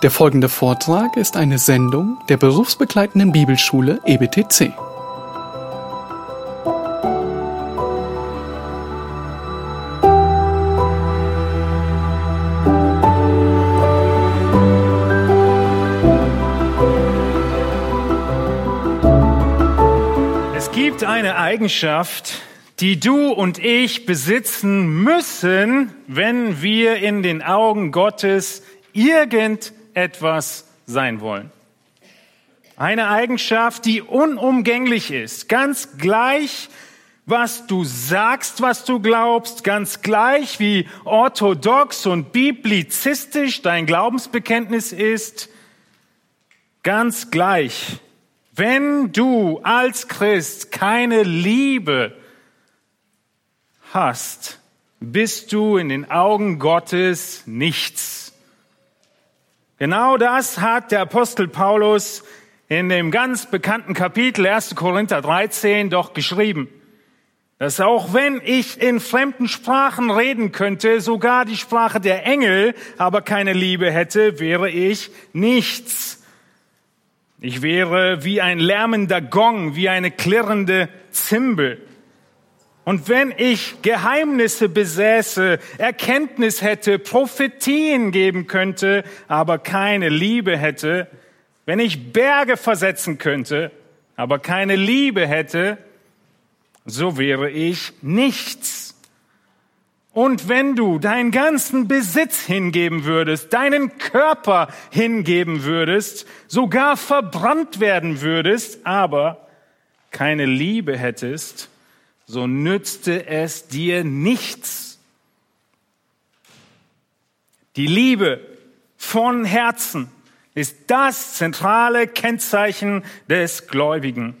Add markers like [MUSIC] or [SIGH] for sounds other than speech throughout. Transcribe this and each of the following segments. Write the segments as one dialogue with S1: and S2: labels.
S1: Der folgende Vortrag ist eine Sendung der berufsbegleitenden Bibelschule EBTC.
S2: Es gibt eine Eigenschaft, die du und ich besitzen müssen, wenn wir in den Augen Gottes irgendetwas sein wollen. Eine Eigenschaft, die unumgänglich ist, ganz gleich, was du sagst, was du glaubst, ganz gleich, wie orthodox und biblizistisch dein Glaubensbekenntnis ist, ganz gleich, wenn du als Christ keine Liebe hast, bist du in den Augen Gottes nichts. Genau das hat der Apostel Paulus in dem ganz bekannten Kapitel 1. Korinther 13 doch geschrieben. Dass auch wenn ich in fremden Sprachen reden könnte, sogar die Sprache der Engel, aber keine Liebe hätte, wäre ich nichts. Ich wäre wie ein lärmender Gong, wie eine klirrende Zimbel. Und wenn ich Geheimnisse besäße, Erkenntnis hätte, Prophetien geben könnte, aber keine Liebe hätte, wenn ich Berge versetzen könnte, aber keine Liebe hätte, so wäre ich nichts. Und wenn du deinen ganzen Besitz hingeben würdest, deinen Körper hingeben würdest, sogar verbrannt werden würdest, aber keine Liebe hättest, so nützte es dir nichts. Die Liebe von Herzen ist das zentrale Kennzeichen des Gläubigen.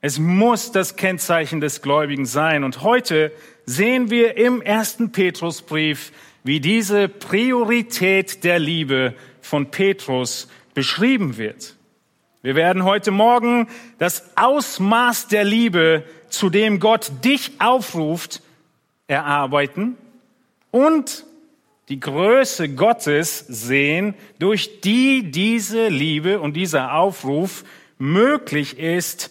S2: Es muss das Kennzeichen des Gläubigen sein. Und heute sehen wir im ersten Petrusbrief, wie diese Priorität der Liebe von Petrus beschrieben wird. Wir werden heute Morgen das Ausmaß der Liebe, zu dem Gott dich aufruft, erarbeiten und die Größe Gottes sehen, durch die diese Liebe und dieser Aufruf möglich ist,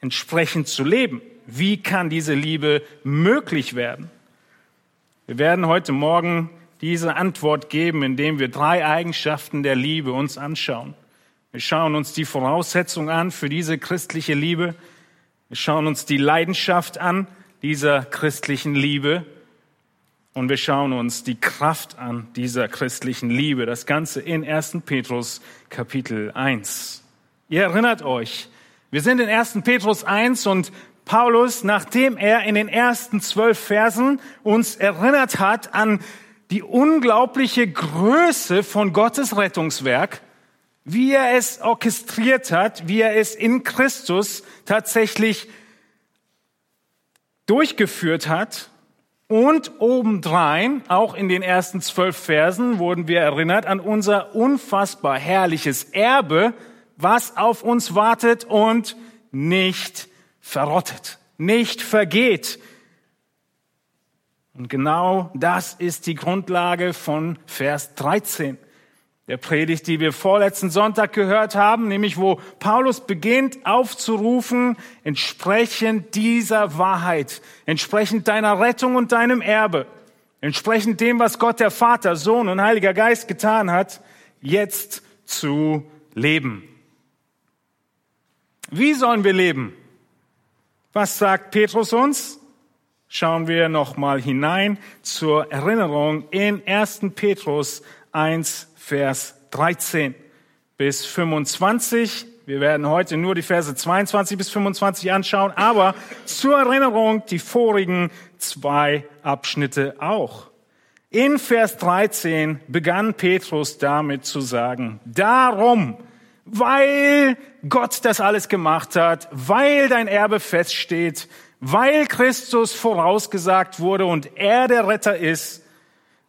S2: entsprechend zu leben. Wie kann diese Liebe möglich werden? Wir werden heute Morgen diese Antwort geben, indem wir drei Eigenschaften der Liebe uns anschauen. Wir schauen uns die Voraussetzung an für diese christliche Liebe. Wir schauen uns die Leidenschaft an dieser christlichen Liebe. Und wir schauen uns die Kraft an dieser christlichen Liebe. Das Ganze in 1. Petrus Kapitel 1. Ihr erinnert euch, wir sind in 1. Petrus 1 und Paulus, nachdem er in den ersten zwölf Versen uns erinnert hat an die unglaubliche Größe von Gottes Rettungswerk, wie er es orchestriert hat, wie er es in Christus tatsächlich durchgeführt hat. Und obendrein, auch in den ersten zwölf Versen, wurden wir erinnert an unser unfassbar herrliches Erbe, was auf uns wartet und nicht verrottet, nicht vergeht. Und genau das ist die Grundlage von Vers 13. Der Predigt, die wir vorletzten Sonntag gehört haben, nämlich wo Paulus beginnt aufzurufen, entsprechend dieser Wahrheit, entsprechend deiner Rettung und deinem Erbe, entsprechend dem, was Gott der Vater, Sohn und Heiliger Geist getan hat, jetzt zu leben. Wie sollen wir leben? Was sagt Petrus uns? Schauen wir nochmal hinein zur Erinnerung in 1. Petrus 1, Vers 13 bis 25. Wir werden heute nur die Verse 22 bis 25 anschauen, aber zur Erinnerung die vorigen zwei Abschnitte auch. In Vers 13 begann Petrus damit zu sagen, darum, weil Gott das alles gemacht hat, weil dein Erbe feststeht, weil Christus vorausgesagt wurde und er der Retter ist,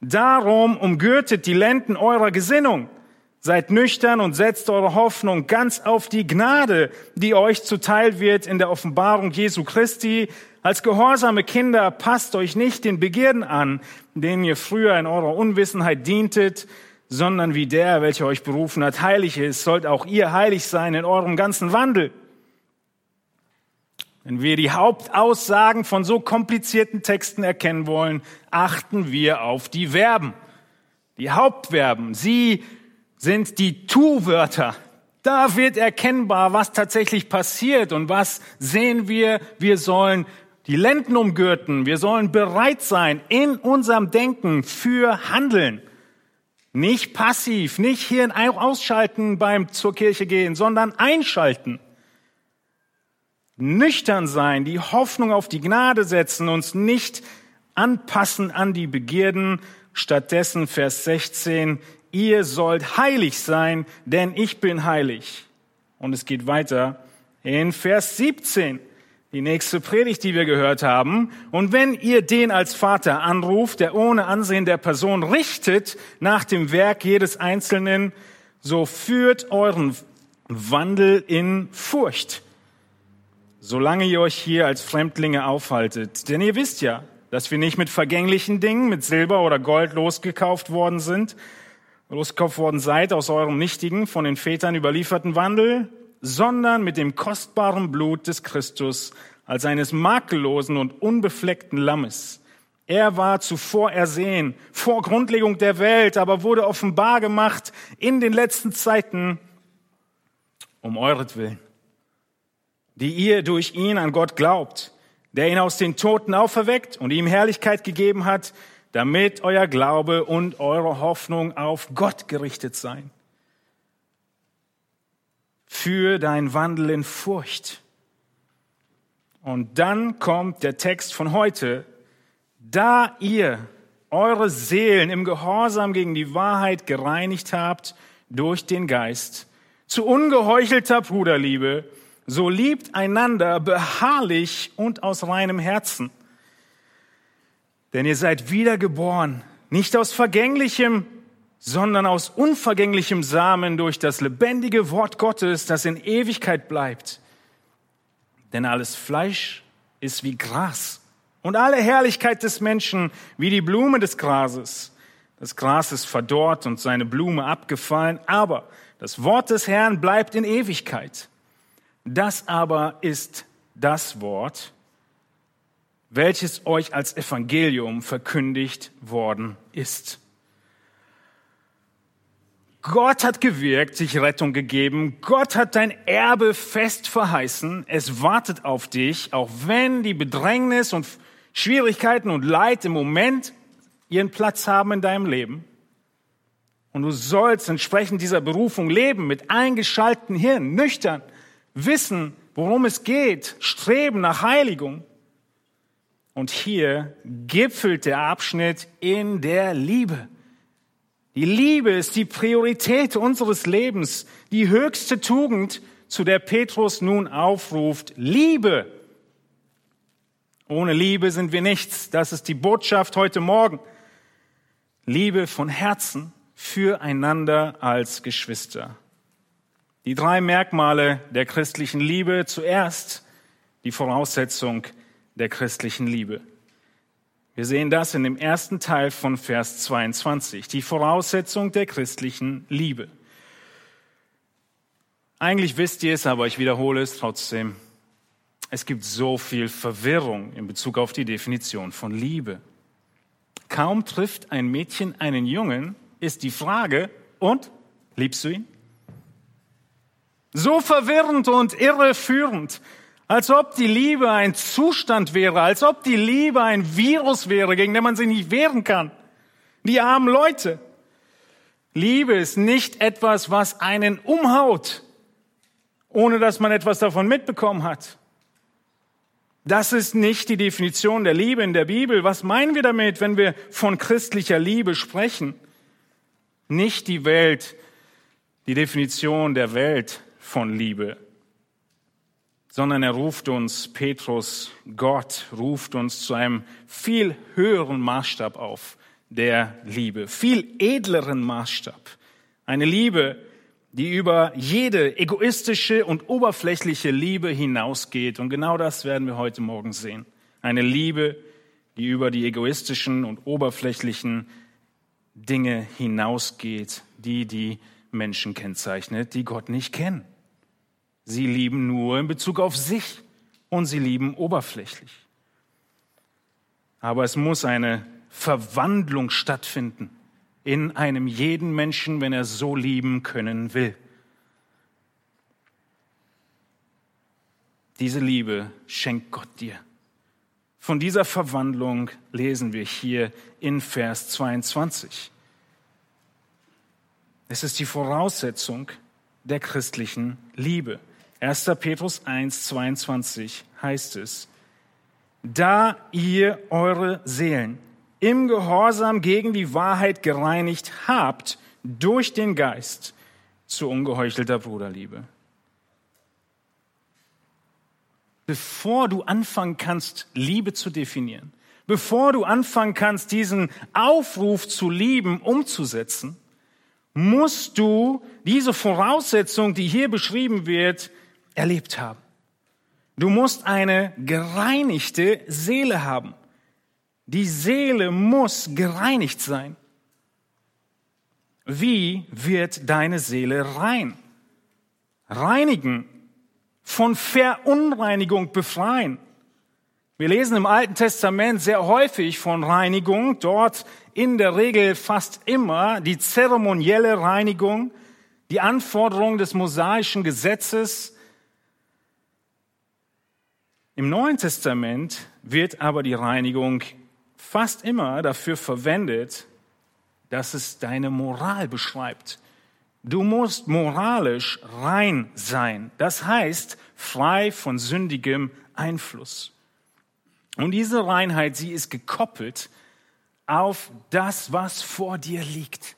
S2: Darum umgürtet die Lenden eurer Gesinnung. Seid nüchtern und setzt eure Hoffnung ganz auf die Gnade, die euch zuteil wird in der Offenbarung Jesu Christi. Als gehorsame Kinder passt euch nicht den Begierden an, denen ihr früher in eurer Unwissenheit dientet, sondern wie der, welcher euch berufen hat, heilig ist, sollt auch ihr heilig sein in eurem ganzen Wandel. Wenn wir die Hauptaussagen von so komplizierten Texten erkennen wollen, achten wir auf die Verben. Die Hauptverben, sie sind die Tu-Wörter. Da wird erkennbar, was tatsächlich passiert und was sehen wir. Wir sollen die Lenden umgürten. Wir sollen bereit sein in unserem Denken für Handeln. Nicht passiv, nicht Hirn ausschalten beim zur Kirche gehen, sondern einschalten. Nüchtern sein, die Hoffnung auf die Gnade setzen, uns nicht anpassen an die Begierden. Stattdessen Vers 16, ihr sollt heilig sein, denn ich bin heilig. Und es geht weiter in Vers 17 die nächste Predigt, die wir gehört haben. Und wenn ihr den als Vater anruft, der ohne Ansehen der Person richtet nach dem Werk jedes Einzelnen, so führt euren Wandel in Furcht, solange ihr euch hier als Fremdlinge aufhaltet. Denn ihr wisst ja, dass wir nicht mit vergänglichen Dingen, mit Silber oder Gold losgekauft worden sind, losgekauft worden seid aus eurem nichtigen, von den Vätern überlieferten Wandel, sondern mit dem kostbaren Blut des Christus als eines makellosen und unbefleckten Lammes. Er war zuvor ersehen, vor Grundlegung der Welt, aber wurde offenbar gemacht in den letzten Zeiten um euretwillen, die ihr durch ihn an Gott glaubt, der ihn aus den Toten auferweckt und ihm Herrlichkeit gegeben hat, damit euer Glaube und eure Hoffnung auf Gott gerichtet seien für dein Wandel in Furcht. Und dann kommt der Text von heute. Da ihr eure Seelen im Gehorsam gegen die Wahrheit gereinigt habt durch den Geist, zu ungeheuchelter Bruderliebe, so liebt einander beharrlich und aus reinem Herzen. Denn ihr seid wiedergeboren, nicht aus vergänglichem, sondern aus unvergänglichem Samen durch das lebendige Wort Gottes, das in Ewigkeit bleibt. Denn alles Fleisch ist wie Gras und alle Herrlichkeit des Menschen wie die Blume des Grases. Das Gras ist verdorrt und seine Blume abgefallen, aber das Wort des Herrn bleibt in Ewigkeit. Das aber ist das Wort, welches euch als Evangelium verkündigt worden ist. Gott hat gewirkt, sich Rettung gegeben. Gott hat dein Erbe fest verheißen. Es wartet auf dich, auch wenn die Bedrängnis und Schwierigkeiten und Leid im Moment ihren Platz haben in deinem Leben. Und du sollst entsprechend dieser Berufung leben, mit eingeschalteten Hirn, nüchtern, wissen, worum es geht, streben nach Heiligung. Und hier gipfelt der Abschnitt in der Liebe. Die Liebe ist die Priorität unseres Lebens, die höchste Tugend, zu der Petrus nun aufruft. Liebe. Ohne Liebe sind wir nichts. Das ist die Botschaft heute Morgen. Liebe von Herzen füreinander als Geschwister. Die drei Merkmale der christlichen Liebe. Zuerst die Voraussetzung der christlichen Liebe. Wir sehen das in dem ersten Teil von Vers 22, die Voraussetzung der christlichen Liebe. Eigentlich wisst ihr es, aber ich wiederhole es trotzdem. Es gibt so viel Verwirrung in Bezug auf die Definition von Liebe. Kaum trifft ein Mädchen einen Jungen, ist die Frage, und liebst du ihn? So verwirrend und irreführend. Als ob die Liebe ein Zustand wäre, als ob die Liebe ein Virus wäre, gegen den man sich nicht wehren kann. Die armen Leute. Liebe ist nicht etwas, was einen umhaut, ohne dass man etwas davon mitbekommen hat. Das ist nicht die Definition der Liebe in der Bibel. Was meinen wir damit, wenn wir von christlicher Liebe sprechen? Nicht die Welt, die Definition der Welt von Liebe sondern er ruft uns, Petrus, Gott ruft uns zu einem viel höheren Maßstab auf der Liebe, viel edleren Maßstab. Eine Liebe, die über jede egoistische und oberflächliche Liebe hinausgeht. Und genau das werden wir heute Morgen sehen. Eine Liebe, die über die egoistischen und oberflächlichen Dinge hinausgeht, die die Menschen kennzeichnet, die Gott nicht kennen. Sie lieben nur in Bezug auf sich und sie lieben oberflächlich. Aber es muss eine Verwandlung stattfinden in einem jeden Menschen, wenn er so lieben können will. Diese Liebe schenkt Gott dir. Von dieser Verwandlung lesen wir hier in Vers 22. Es ist die Voraussetzung der christlichen Liebe. 1. Petrus 1, 22 heißt es, da ihr eure Seelen im Gehorsam gegen die Wahrheit gereinigt habt durch den Geist zu ungeheuchelter Bruderliebe. Bevor du anfangen kannst, Liebe zu definieren, bevor du anfangen kannst, diesen Aufruf zu lieben umzusetzen, musst du diese Voraussetzung, die hier beschrieben wird, erlebt haben. Du musst eine gereinigte Seele haben. Die Seele muss gereinigt sein. Wie wird deine Seele rein? Reinigen, von Verunreinigung befreien. Wir lesen im Alten Testament sehr häufig von Reinigung, dort in der Regel fast immer die zeremonielle Reinigung, die Anforderung des mosaischen Gesetzes, im Neuen Testament wird aber die Reinigung fast immer dafür verwendet, dass es deine Moral beschreibt. Du musst moralisch rein sein. Das heißt, frei von sündigem Einfluss. Und diese Reinheit, sie ist gekoppelt auf das, was vor dir liegt.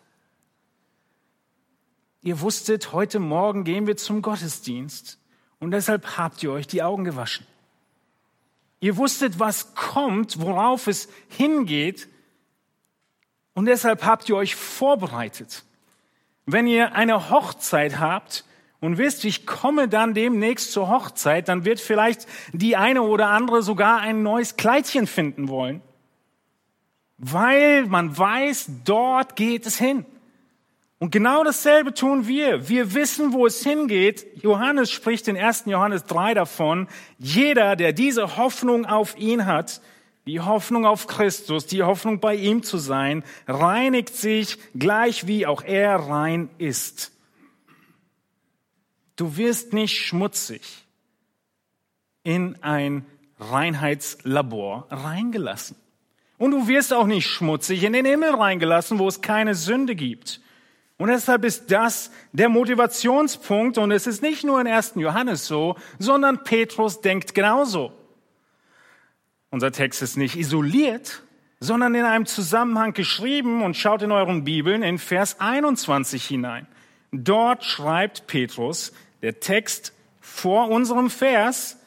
S2: Ihr wusstet, heute Morgen gehen wir zum Gottesdienst und deshalb habt ihr euch die Augen gewaschen. Ihr wusstet, was kommt, worauf es hingeht. Und deshalb habt ihr euch vorbereitet. Wenn ihr eine Hochzeit habt und wisst, ich komme dann demnächst zur Hochzeit, dann wird vielleicht die eine oder andere sogar ein neues Kleidchen finden wollen. Weil man weiß, dort geht es hin. Und genau dasselbe tun wir. Wir wissen, wo es hingeht. Johannes spricht in 1. Johannes 3 davon. Jeder, der diese Hoffnung auf ihn hat, die Hoffnung auf Christus, die Hoffnung bei ihm zu sein, reinigt sich gleich wie auch er rein ist. Du wirst nicht schmutzig in ein Reinheitslabor reingelassen. Und du wirst auch nicht schmutzig in den Himmel reingelassen, wo es keine Sünde gibt. Und deshalb ist das der Motivationspunkt und es ist nicht nur in 1. Johannes so, sondern Petrus denkt genauso. Unser Text ist nicht isoliert, sondern in einem Zusammenhang geschrieben und schaut in euren Bibeln in Vers 21 hinein. Dort schreibt Petrus, der Text vor unserem Vers,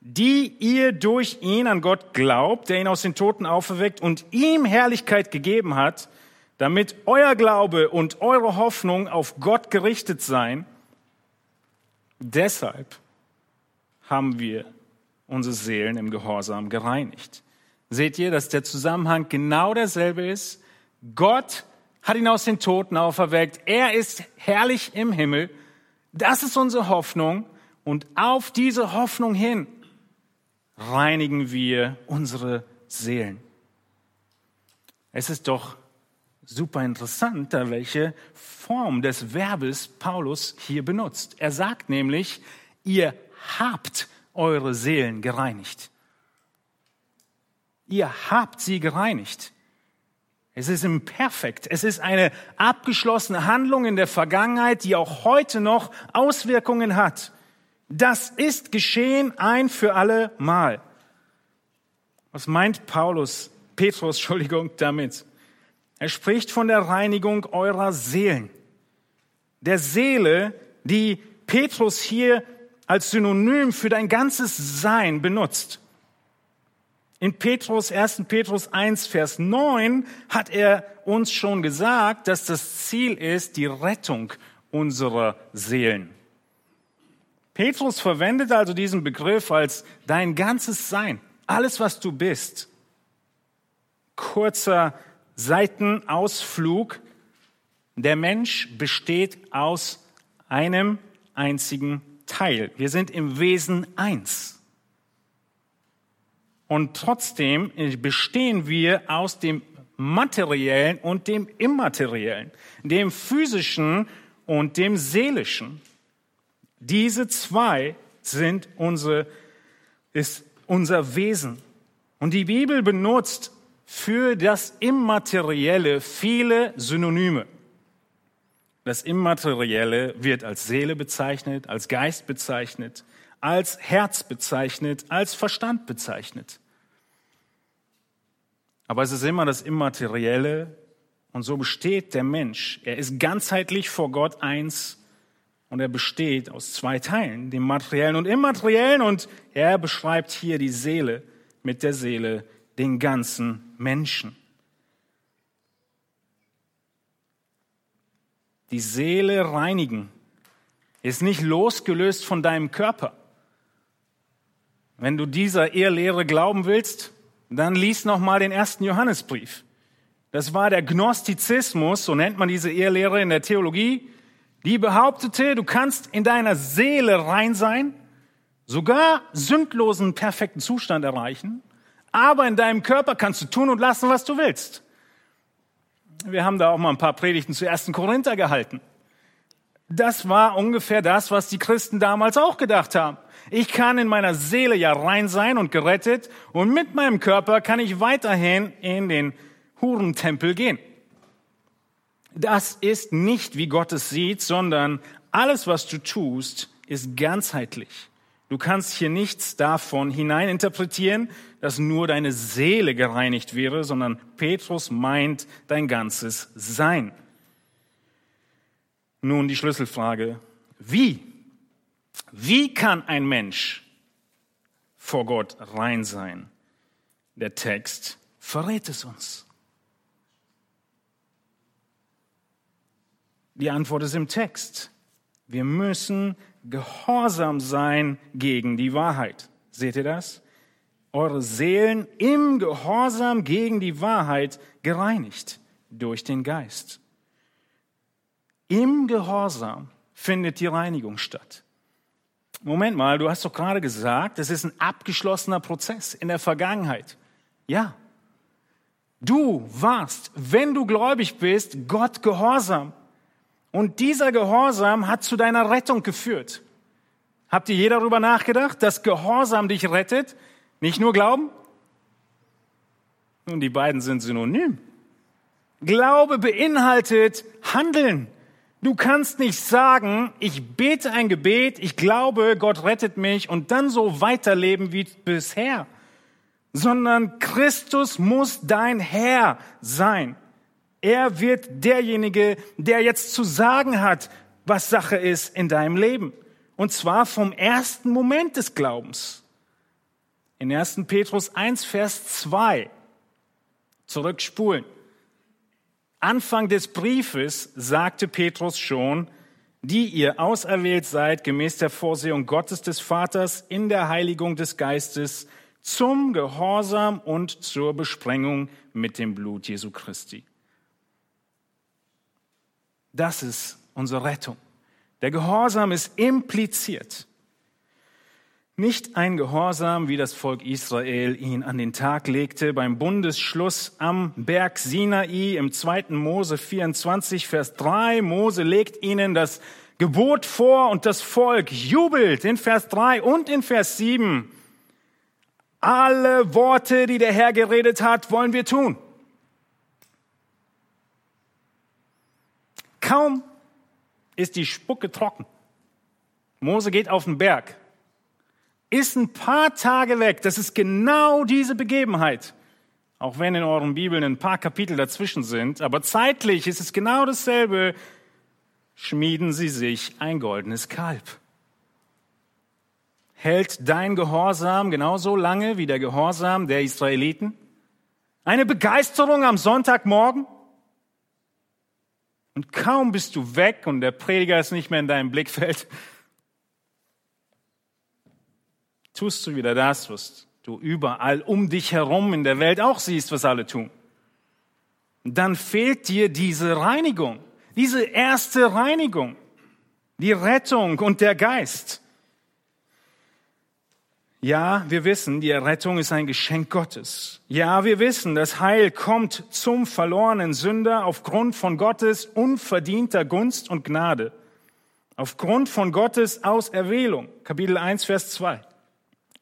S2: die ihr durch ihn an Gott glaubt, der ihn aus den Toten auferweckt und ihm Herrlichkeit gegeben hat, damit euer Glaube und eure Hoffnung auf Gott gerichtet sein. Deshalb haben wir unsere Seelen im Gehorsam gereinigt. Seht ihr, dass der Zusammenhang genau derselbe ist? Gott hat ihn aus den Toten auferweckt. Er ist herrlich im Himmel. Das ist unsere Hoffnung. Und auf diese Hoffnung hin reinigen wir unsere Seelen. Es ist doch super interessant, da welche Form des Verbes Paulus hier benutzt. Er sagt nämlich, ihr habt eure Seelen gereinigt. Ihr habt sie gereinigt. Es ist im Perfekt. Es ist eine abgeschlossene Handlung in der Vergangenheit, die auch heute noch Auswirkungen hat. Das ist geschehen ein für alle Mal. Was meint Paulus, Petrus, Entschuldigung, damit? Er spricht von der Reinigung eurer Seelen. Der Seele, die Petrus hier als Synonym für dein ganzes Sein benutzt. In Petrus, 1. Petrus 1, Vers 9 hat er uns schon gesagt, dass das Ziel ist die Rettung unserer Seelen. Petrus verwendet also diesen Begriff als dein ganzes Sein, alles was du bist. Kurzer Seitenausflug. Der Mensch besteht aus einem einzigen Teil. Wir sind im Wesen eins. Und trotzdem bestehen wir aus dem materiellen und dem immateriellen, dem physischen und dem seelischen. Diese zwei sind unsere, ist unser Wesen. Und die Bibel benutzt für das Immaterielle viele Synonyme. Das Immaterielle wird als Seele bezeichnet, als Geist bezeichnet, als Herz bezeichnet, als Verstand bezeichnet. Aber es ist immer das Immaterielle und so besteht der Mensch. Er ist ganzheitlich vor Gott eins und er besteht aus zwei Teilen, dem materiellen und immateriellen und er beschreibt hier die Seele mit der Seele, den ganzen Menschen. Die Seele reinigen ist nicht losgelöst von deinem Körper. Wenn du dieser Ehrlehre glauben willst, dann lies noch mal den ersten Johannesbrief. Das war der Gnostizismus, so nennt man diese Ehrlehre in der Theologie, die behauptete, du kannst in deiner Seele rein sein, sogar sündlosen, perfekten Zustand erreichen, aber in deinem Körper kannst du tun und lassen, was du willst. Wir haben da auch mal ein paar Predigten zu ersten Korinther gehalten. Das war ungefähr das, was die Christen damals auch gedacht haben. Ich kann in meiner Seele ja rein sein und gerettet und mit meinem Körper kann ich weiterhin in den Hurentempel gehen. Das ist nicht, wie Gott es sieht, sondern alles, was du tust, ist ganzheitlich. Du kannst hier nichts davon hineininterpretieren, dass nur deine Seele gereinigt wäre, sondern Petrus meint dein ganzes Sein. Nun die Schlüsselfrage, wie? Wie kann ein Mensch vor Gott rein sein? Der Text verrät es uns. Die Antwort ist im Text. Wir müssen gehorsam sein gegen die Wahrheit. Seht ihr das? Eure Seelen im Gehorsam gegen die Wahrheit gereinigt durch den Geist. Im Gehorsam findet die Reinigung statt. Moment mal, du hast doch gerade gesagt, es ist ein abgeschlossener Prozess in der Vergangenheit. Ja. Du warst, wenn du gläubig bist, Gott gehorsam. Und dieser Gehorsam hat zu deiner Rettung geführt. Habt ihr je darüber nachgedacht, dass Gehorsam dich rettet? Nicht nur Glauben? Nun, die beiden sind synonym. Glaube beinhaltet Handeln. Du kannst nicht sagen, ich bete ein Gebet, ich glaube, Gott rettet mich und dann so weiterleben wie bisher, sondern Christus muss dein Herr sein. Er wird derjenige, der jetzt zu sagen hat, was Sache ist in deinem Leben. Und zwar vom ersten Moment des Glaubens. In 1. Petrus 1, Vers 2. Zurückspulen. Anfang des Briefes sagte Petrus schon, die ihr auserwählt seid gemäß der Vorsehung Gottes des Vaters in der Heiligung des Geistes zum Gehorsam und zur Besprengung mit dem Blut Jesu Christi. Das ist unsere Rettung. Der Gehorsam ist impliziert. Nicht ein Gehorsam, wie das Volk Israel ihn an den Tag legte beim Bundesschluss am Berg Sinai im 2. Mose 24, Vers 3. Mose legt ihnen das Gebot vor und das Volk jubelt in Vers 3 und in Vers 7. Alle Worte, die der Herr geredet hat, wollen wir tun. Kaum ist die Spucke trocken. Mose geht auf den Berg, ist ein paar Tage weg. Das ist genau diese Begebenheit. Auch wenn in euren Bibeln ein paar Kapitel dazwischen sind, aber zeitlich ist es genau dasselbe. Schmieden sie sich ein goldenes Kalb. Hält dein Gehorsam genauso lange wie der Gehorsam der Israeliten? Eine Begeisterung am Sonntagmorgen? Und kaum bist du weg und der Prediger ist nicht mehr in deinem Blickfeld, [LAUGHS] tust du wieder das, was du überall um dich herum in der Welt auch siehst, was alle tun. dann fehlt dir diese Reinigung, diese erste Reinigung, die Rettung und der Geist. Ja, wir wissen, die Errettung ist ein Geschenk Gottes. Ja, wir wissen, das Heil kommt zum verlorenen Sünder aufgrund von Gottes unverdienter Gunst und Gnade. Aufgrund von Gottes Auserwählung. Kapitel 1, Vers 2.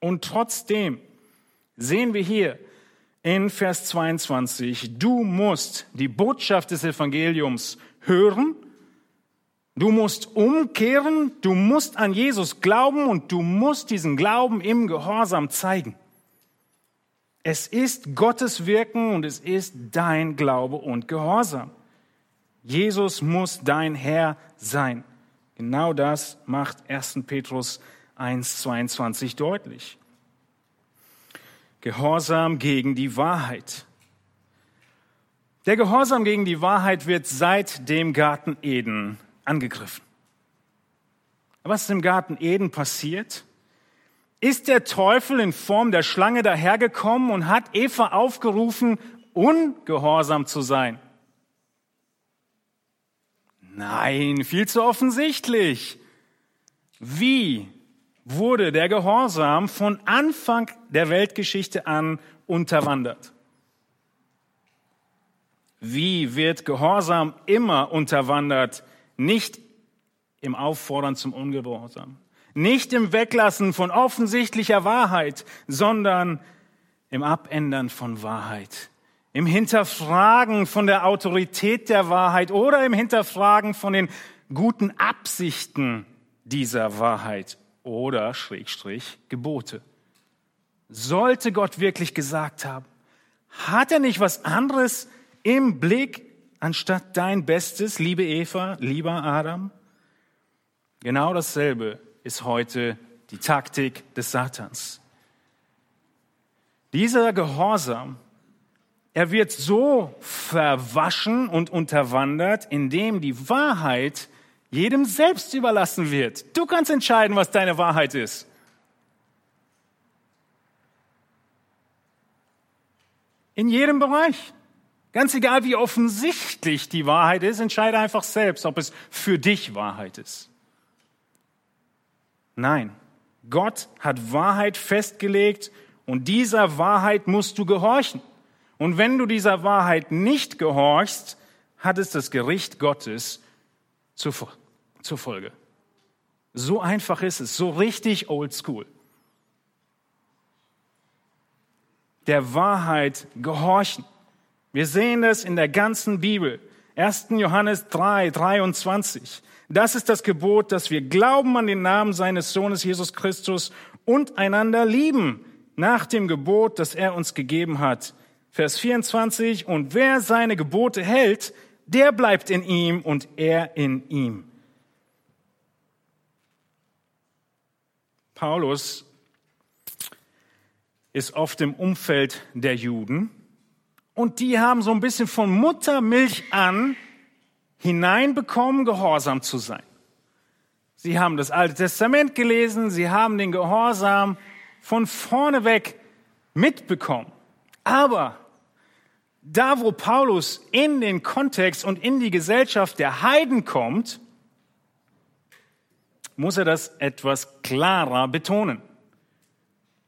S2: Und trotzdem sehen wir hier in Vers 22, du musst die Botschaft des Evangeliums hören Du musst umkehren, du musst an Jesus glauben und du musst diesen Glauben im Gehorsam zeigen. Es ist Gottes Wirken und es ist dein Glaube und Gehorsam. Jesus muss dein Herr sein. Genau das macht 1. Petrus 1.22 deutlich. Gehorsam gegen die Wahrheit. Der Gehorsam gegen die Wahrheit wird seit dem Garten Eden angegriffen. Was ist im Garten Eden passiert? Ist der Teufel in Form der Schlange dahergekommen und hat Eva aufgerufen, ungehorsam zu sein? Nein, viel zu offensichtlich. Wie wurde der Gehorsam von Anfang der Weltgeschichte an unterwandert? Wie wird Gehorsam immer unterwandert? Nicht im Auffordern zum Ungehorsam, nicht im Weglassen von offensichtlicher Wahrheit, sondern im Abändern von Wahrheit, im Hinterfragen von der Autorität der Wahrheit oder im Hinterfragen von den guten Absichten dieser Wahrheit oder Schrägstrich Gebote. Sollte Gott wirklich gesagt haben, hat er nicht was anderes im Blick anstatt dein Bestes, liebe Eva, lieber Adam? Genau dasselbe ist heute die Taktik des Satans. Dieser Gehorsam, er wird so verwaschen und unterwandert, indem die Wahrheit jedem selbst überlassen wird. Du kannst entscheiden, was deine Wahrheit ist. In jedem Bereich. Ganz egal, wie offensichtlich die Wahrheit ist, entscheide einfach selbst, ob es für dich Wahrheit ist. Nein, Gott hat Wahrheit festgelegt und dieser Wahrheit musst du gehorchen. Und wenn du dieser Wahrheit nicht gehorchst, hat es das Gericht Gottes zur, Folge. So einfach ist es, so richtig oldschool. Der Wahrheit gehorchen. Wir sehen es in der ganzen Bibel. 1. Johannes 3, 23. Das ist das Gebot, dass wir glauben an den Namen seines Sohnes Jesus Christus und einander lieben, nach dem Gebot, das er uns gegeben hat. Vers 24. Und wer seine Gebote hält, der bleibt in ihm und er in ihm. Paulus ist oft im Umfeld der Juden und die haben so ein bisschen von Muttermilch an hineinbekommen, gehorsam zu sein. Sie haben das Alte Testament gelesen, sie haben den Gehorsam von vorne weg mitbekommen. Aber da, wo Paulus in den Kontext und in die Gesellschaft der Heiden kommt, muss er das etwas klarer betonen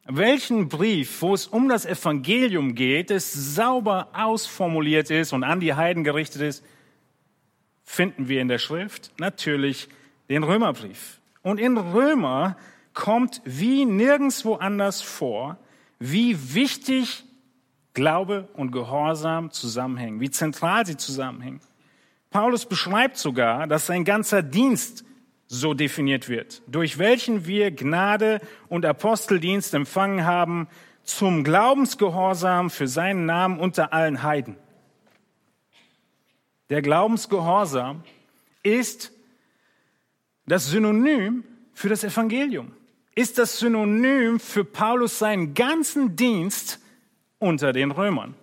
S2: welchen Brief, wo es um das Evangelium geht, es sauber ausformuliert ist und an die Heiden gerichtet ist, finden wir in der Schrift natürlich den Römerbrief. Und in Römer kommt wie nirgendswo anders vor, wie wichtig Glaube und Gehorsam zusammenhängen, wie zentral sie zusammenhängen. Paulus beschreibt sogar, dass sein ganzer Dienst so definiert wird, durch welchen wir Gnade und Aposteldienst empfangen haben zum Glaubensgehorsam für seinen Namen unter allen Heiden. Der Glaubensgehorsam ist das Synonym für das Evangelium, ist das Synonym für Paulus seinen ganzen Dienst unter den Römern.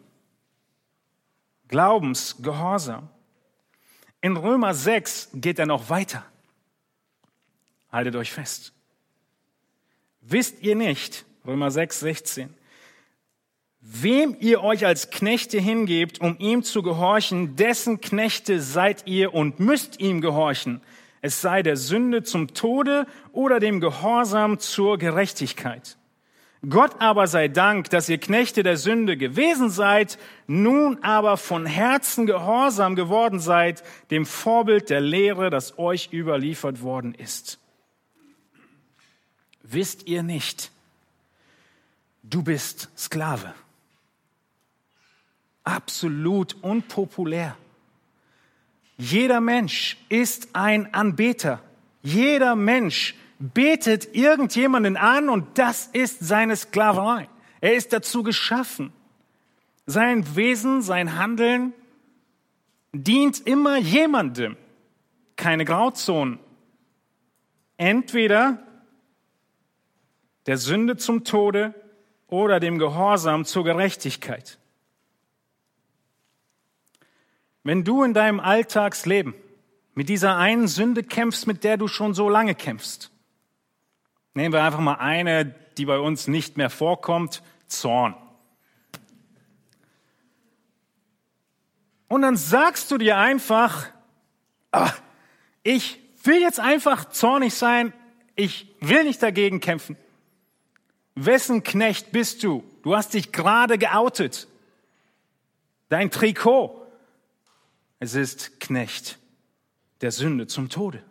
S2: Glaubensgehorsam. In Römer 6 geht er noch weiter. Haltet euch fest. Wisst ihr nicht, Römer 6, 16, Wem ihr euch als Knechte hingebt, um ihm zu gehorchen, dessen Knechte seid ihr und müsst ihm gehorchen. Es sei der Sünde zum Tode oder dem Gehorsam zur Gerechtigkeit. Gott aber sei Dank, dass ihr Knechte der Sünde gewesen seid, nun aber von Herzen gehorsam geworden seid, dem Vorbild der Lehre, das euch überliefert worden ist. Wisst ihr nicht, du bist Sklave. Absolut unpopulär. Jeder Mensch ist ein Anbeter. Jeder Mensch betet irgendjemanden an und das ist seine Sklaverei. Er ist dazu geschaffen. Sein Wesen, sein Handeln dient immer jemandem. Keine Grauzonen. Entweder der Sünde zum Tode oder dem Gehorsam zur Gerechtigkeit. Wenn du in deinem Alltagsleben mit dieser einen Sünde kämpfst, mit der du schon so lange kämpfst, Nehmen wir einfach mal eine, die bei uns nicht mehr vorkommt, Zorn. Und dann sagst du dir einfach, ach, ich will jetzt einfach zornig sein, ich will nicht dagegen kämpfen. Wessen Knecht bist du? Du hast dich gerade geoutet. Dein Trikot. Es ist Knecht der Sünde zum Tode.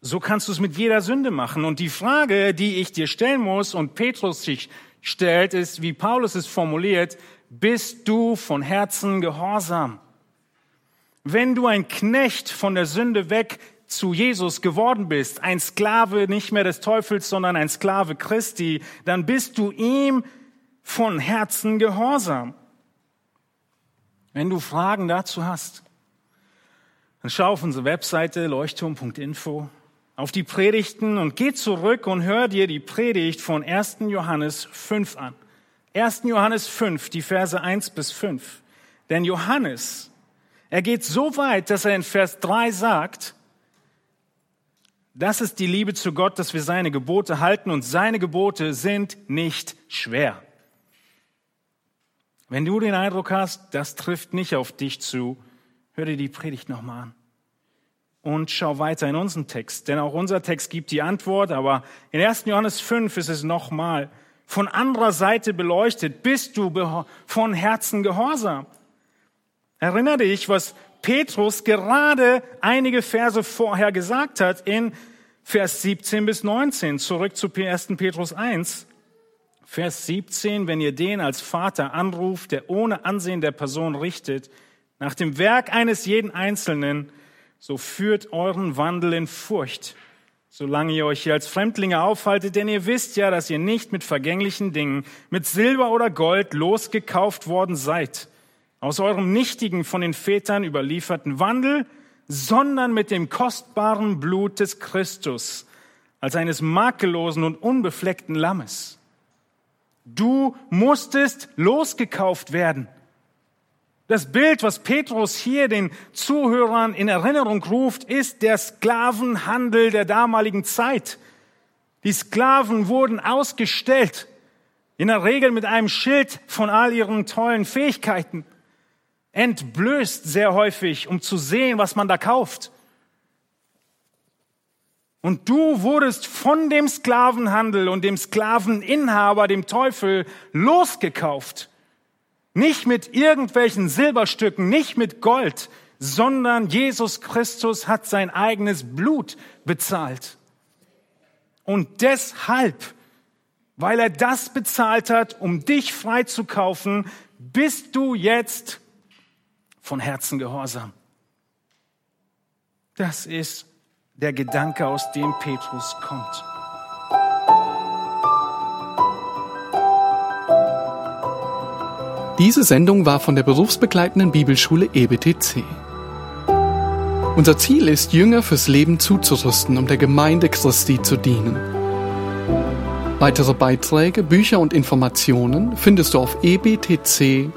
S2: So kannst du es mit jeder Sünde machen. Und die Frage, die ich dir stellen muss und Petrus sich stellt, ist, wie Paulus es formuliert, bist du von Herzen gehorsam? Wenn du ein Knecht von der Sünde weg zu Jesus geworden bist, ein Sklave nicht mehr des Teufels, sondern ein Sklave Christi, dann bist du ihm von Herzen gehorsam. Wenn du Fragen dazu hast, dann schau auf unsere Webseite leuchtturm.info auf die Predigten und geh zurück und hör dir die Predigt von 1. Johannes 5 an. 1. Johannes 5, die Verse 1 bis 5. Denn Johannes, er geht so weit, dass er in Vers 3 sagt, das ist die Liebe zu Gott, dass wir seine Gebote halten und seine Gebote sind nicht schwer. Wenn du den Eindruck hast, das trifft nicht auf dich zu, hör dir die Predigt nochmal an und schau weiter in unseren Text, denn auch unser Text gibt die Antwort, aber in 1. Johannes 5 ist es nochmal von anderer Seite beleuchtet, bist du von Herzen gehorsam. Erinnere dich, was Petrus gerade einige Verse vorher gesagt hat in Vers 17 bis 19. Zurück zu 1. Petrus 1. Vers 17, wenn ihr den als Vater anruft, der ohne Ansehen der Person richtet, nach dem Werk eines jeden Einzelnen, so führt euren Wandel in Furcht, solange ihr euch hier als Fremdlinge aufhaltet, denn ihr wisst ja, dass ihr nicht mit vergänglichen Dingen, mit Silber oder Gold losgekauft worden seid, aus eurem nichtigen, von den Vätern überlieferten Wandel, sondern mit dem kostbaren Blut des Christus, als eines makellosen und unbefleckten Lammes. Du musstest losgekauft werden. Das Bild, was Petrus hier den Zuhörern in Erinnerung ruft, ist der Sklavenhandel der damaligen Zeit. Die Sklaven wurden ausgestellt, in der Regel mit einem Schild von all ihren tollen Fähigkeiten, entblößt sehr häufig, um zu sehen, was man da kauft. Und du wurdest von dem Sklavenhandel und dem Sklaveninhaber, dem Teufel, losgekauft. Nicht mit irgendwelchen Silberstücken, nicht mit Gold, sondern Jesus Christus hat sein eigenes Blut bezahlt. Und deshalb, weil er das bezahlt hat, um dich frei zu kaufen, bist du jetzt von Herzen gehorsam. Das ist der Gedanke, aus dem Petrus kommt.
S1: Diese Sendung war von der berufsbegleitenden Bibelschule EBTC. Unser Ziel ist, Jünger fürs Leben zuzurüsten, um der Gemeinde Christi zu dienen. Weitere Beiträge, Bücher und Informationen findest du auf ebtc.org.